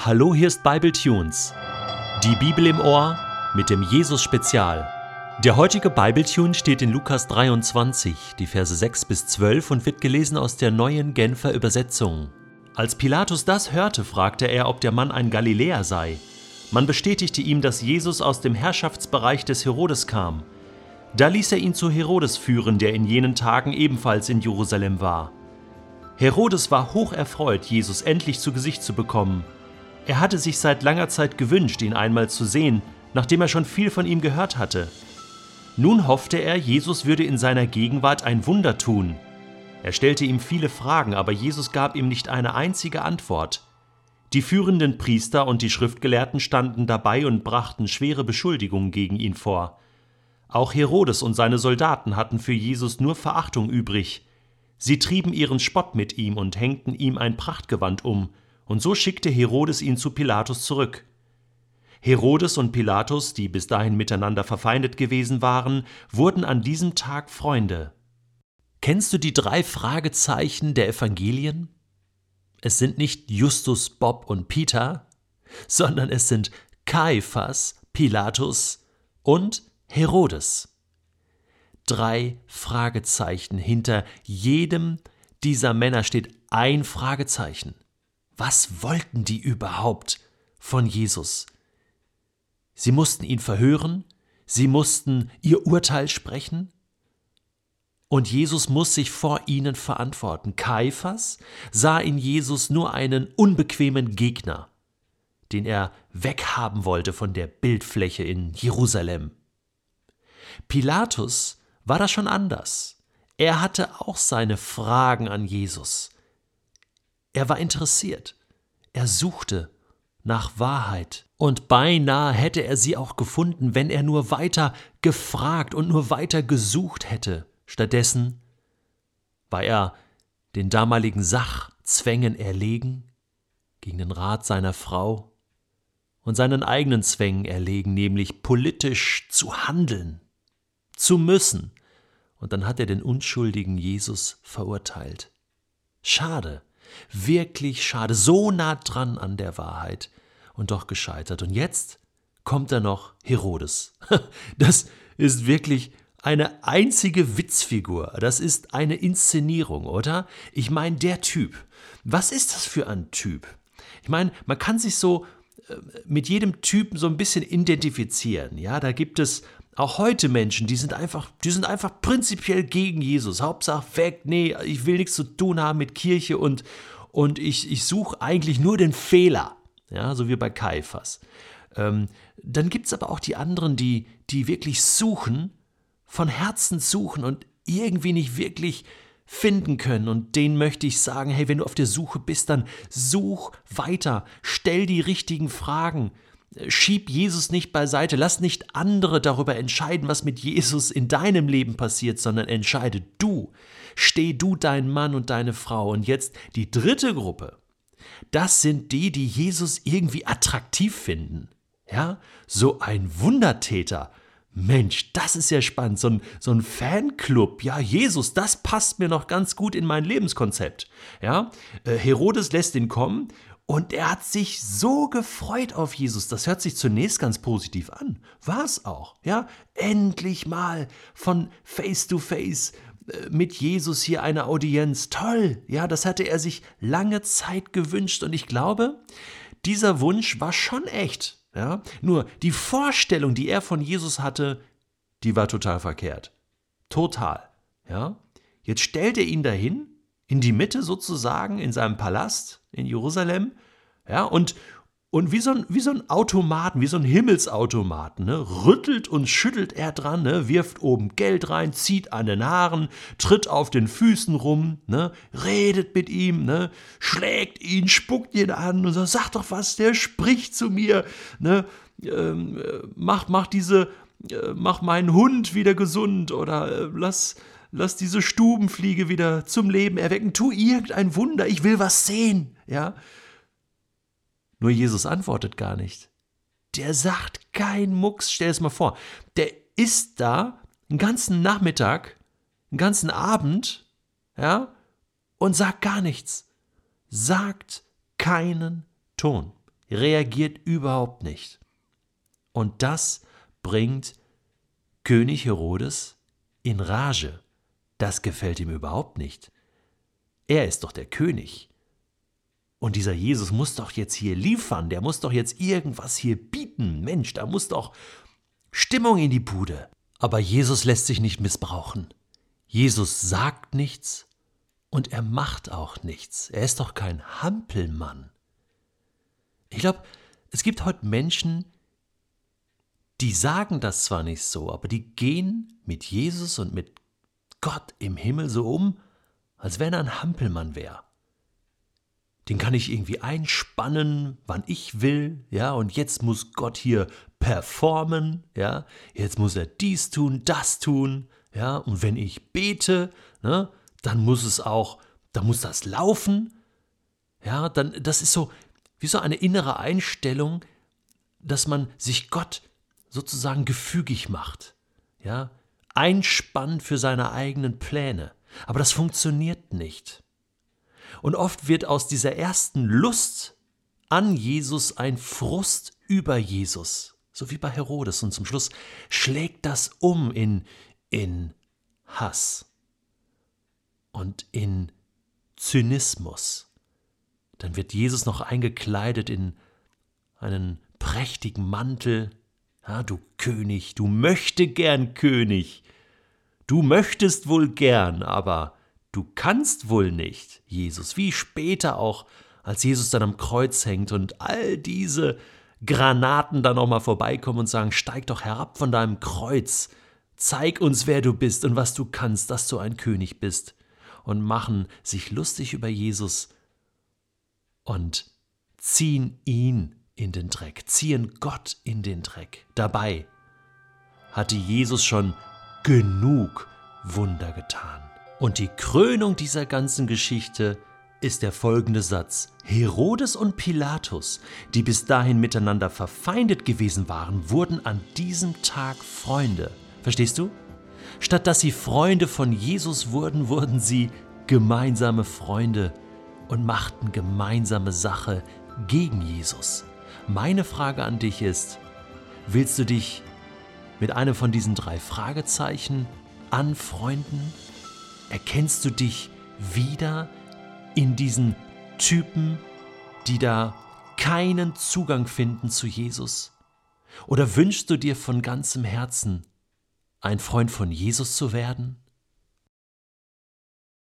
Hallo, hier ist Bible Tunes. Die Bibel im Ohr mit dem Jesus Spezial. Der heutige Bible Tune steht in Lukas 23, die Verse 6 bis 12 und wird gelesen aus der neuen Genfer Übersetzung. Als Pilatus das hörte, fragte er, ob der Mann ein Galiläer sei. Man bestätigte ihm, dass Jesus aus dem Herrschaftsbereich des Herodes kam. Da ließ er ihn zu Herodes führen, der in jenen Tagen ebenfalls in Jerusalem war. Herodes war hoch erfreut, Jesus endlich zu Gesicht zu bekommen. Er hatte sich seit langer Zeit gewünscht, ihn einmal zu sehen, nachdem er schon viel von ihm gehört hatte. Nun hoffte er, Jesus würde in seiner Gegenwart ein Wunder tun. Er stellte ihm viele Fragen, aber Jesus gab ihm nicht eine einzige Antwort. Die führenden Priester und die Schriftgelehrten standen dabei und brachten schwere Beschuldigungen gegen ihn vor. Auch Herodes und seine Soldaten hatten für Jesus nur Verachtung übrig. Sie trieben ihren Spott mit ihm und hängten ihm ein Prachtgewand um, und so schickte Herodes ihn zu Pilatus zurück. Herodes und Pilatus, die bis dahin miteinander verfeindet gewesen waren, wurden an diesem Tag Freunde. Kennst du die drei Fragezeichen der Evangelien? Es sind nicht Justus, Bob und Peter, sondern es sind Kaiphas, Pilatus und Herodes. Drei Fragezeichen. Hinter jedem dieser Männer steht ein Fragezeichen. Was wollten die überhaupt von Jesus? Sie mussten ihn verhören, sie mussten ihr Urteil sprechen, und Jesus muss sich vor ihnen verantworten. Kaiphas sah in Jesus nur einen unbequemen Gegner, den er weghaben wollte von der Bildfläche in Jerusalem. Pilatus war das schon anders. Er hatte auch seine Fragen an Jesus. Er war interessiert. Er suchte nach Wahrheit. Und beinahe hätte er sie auch gefunden, wenn er nur weiter gefragt und nur weiter gesucht hätte. Stattdessen war er den damaligen Sachzwängen erlegen, gegen den Rat seiner Frau und seinen eigenen Zwängen erlegen, nämlich politisch zu handeln, zu müssen. Und dann hat er den unschuldigen Jesus verurteilt. Schade. Wirklich schade, so nah dran an der Wahrheit und doch gescheitert. Und jetzt kommt da noch Herodes. Das ist wirklich eine einzige Witzfigur. Das ist eine Inszenierung, oder? Ich meine, der Typ. Was ist das für ein Typ? Ich meine, man kann sich so äh, mit jedem Typen so ein bisschen identifizieren. Ja, da gibt es auch heute Menschen, die sind einfach, die sind einfach prinzipiell gegen Jesus. Hauptsache weg, nee, ich will nichts zu tun haben mit Kirche und, und ich, ich suche eigentlich nur den Fehler. Ja, so wie bei Kaiphas. Ähm, dann gibt es aber auch die anderen, die, die wirklich suchen, von Herzen suchen und irgendwie nicht wirklich finden können. Und denen möchte ich sagen, hey, wenn du auf der Suche bist, dann such weiter, stell die richtigen Fragen, Schieb Jesus nicht beiseite, lass nicht andere darüber entscheiden, was mit Jesus in deinem Leben passiert, sondern entscheide du. Steh du dein Mann und deine Frau. Und jetzt die dritte Gruppe. Das sind die, die Jesus irgendwie attraktiv finden. Ja, so ein Wundertäter. Mensch, das ist ja spannend. So ein, so ein Fanclub. Ja, Jesus, das passt mir noch ganz gut in mein Lebenskonzept. Ja, äh, Herodes lässt ihn kommen und er hat sich so gefreut auf Jesus. Das hört sich zunächst ganz positiv an. War es auch. Ja, endlich mal von Face to Face äh, mit Jesus hier eine Audienz. Toll. Ja, das hatte er sich lange Zeit gewünscht und ich glaube, dieser Wunsch war schon echt. Ja, nur die Vorstellung, die er von Jesus hatte, die war total verkehrt. Total. Ja, jetzt stellt er ihn dahin in die Mitte sozusagen in seinem Palast in Jerusalem. Ja, und, und wie so, ein, wie so ein Automaten, wie so ein Himmelsautomaten, ne, rüttelt und schüttelt er dran, ne, wirft oben Geld rein, zieht an den Haaren, tritt auf den Füßen rum, ne, redet mit ihm, ne, schlägt ihn, spuckt ihn an und sagt, sag doch was, der spricht zu mir, ne, ähm, mach, mach diese, äh, mach meinen Hund wieder gesund oder äh, lass, lass diese Stubenfliege wieder zum Leben erwecken, tu irgendein Wunder, ich will was sehen, ja. Nur Jesus antwortet gar nicht. Der sagt kein Mucks, stell es mal vor. Der ist da einen ganzen Nachmittag, einen ganzen Abend, ja, und sagt gar nichts. Sagt keinen Ton. reagiert überhaupt nicht. Und das bringt König Herodes in Rage. Das gefällt ihm überhaupt nicht. Er ist doch der König. Und dieser Jesus muss doch jetzt hier liefern, der muss doch jetzt irgendwas hier bieten. Mensch, da muss doch Stimmung in die Bude. Aber Jesus lässt sich nicht missbrauchen. Jesus sagt nichts und er macht auch nichts. Er ist doch kein Hampelmann. Ich glaube, es gibt heute Menschen, die sagen das zwar nicht so, aber die gehen mit Jesus und mit Gott im Himmel so um, als wenn er ein Hampelmann wäre. Den kann ich irgendwie einspannen, wann ich will, ja, und jetzt muss Gott hier performen, ja, jetzt muss er dies tun, das tun, ja, und wenn ich bete, ne, dann muss es auch, dann muss das laufen, ja, dann, das ist so, wie so eine innere Einstellung, dass man sich Gott sozusagen gefügig macht, ja, einspannt für seine eigenen Pläne. Aber das funktioniert nicht. Und oft wird aus dieser ersten Lust an Jesus ein Frust über Jesus, so wie bei Herodes. Und zum Schluss schlägt das um in, in Hass und in Zynismus. Dann wird Jesus noch eingekleidet in einen prächtigen Mantel. Ja, du König, du möchte gern König. Du möchtest wohl gern, aber du kannst wohl nicht, Jesus. Wie später auch, als Jesus dann am Kreuz hängt und all diese Granaten dann nochmal vorbeikommen und sagen, steig doch herab von deinem Kreuz, zeig uns, wer du bist und was du kannst, dass du ein König bist, und machen sich lustig über Jesus und ziehen ihn in den Dreck, ziehen Gott in den Dreck. Dabei hatte Jesus schon genug Wunder getan. Und die Krönung dieser ganzen Geschichte ist der folgende Satz. Herodes und Pilatus, die bis dahin miteinander verfeindet gewesen waren, wurden an diesem Tag Freunde. Verstehst du? Statt dass sie Freunde von Jesus wurden, wurden sie gemeinsame Freunde und machten gemeinsame Sache gegen Jesus. Meine Frage an dich ist, willst du dich mit einem von diesen drei Fragezeichen anfreunden? Erkennst du dich wieder in diesen Typen, die da keinen Zugang finden zu Jesus? Oder wünschst du dir von ganzem Herzen, ein Freund von Jesus zu werden?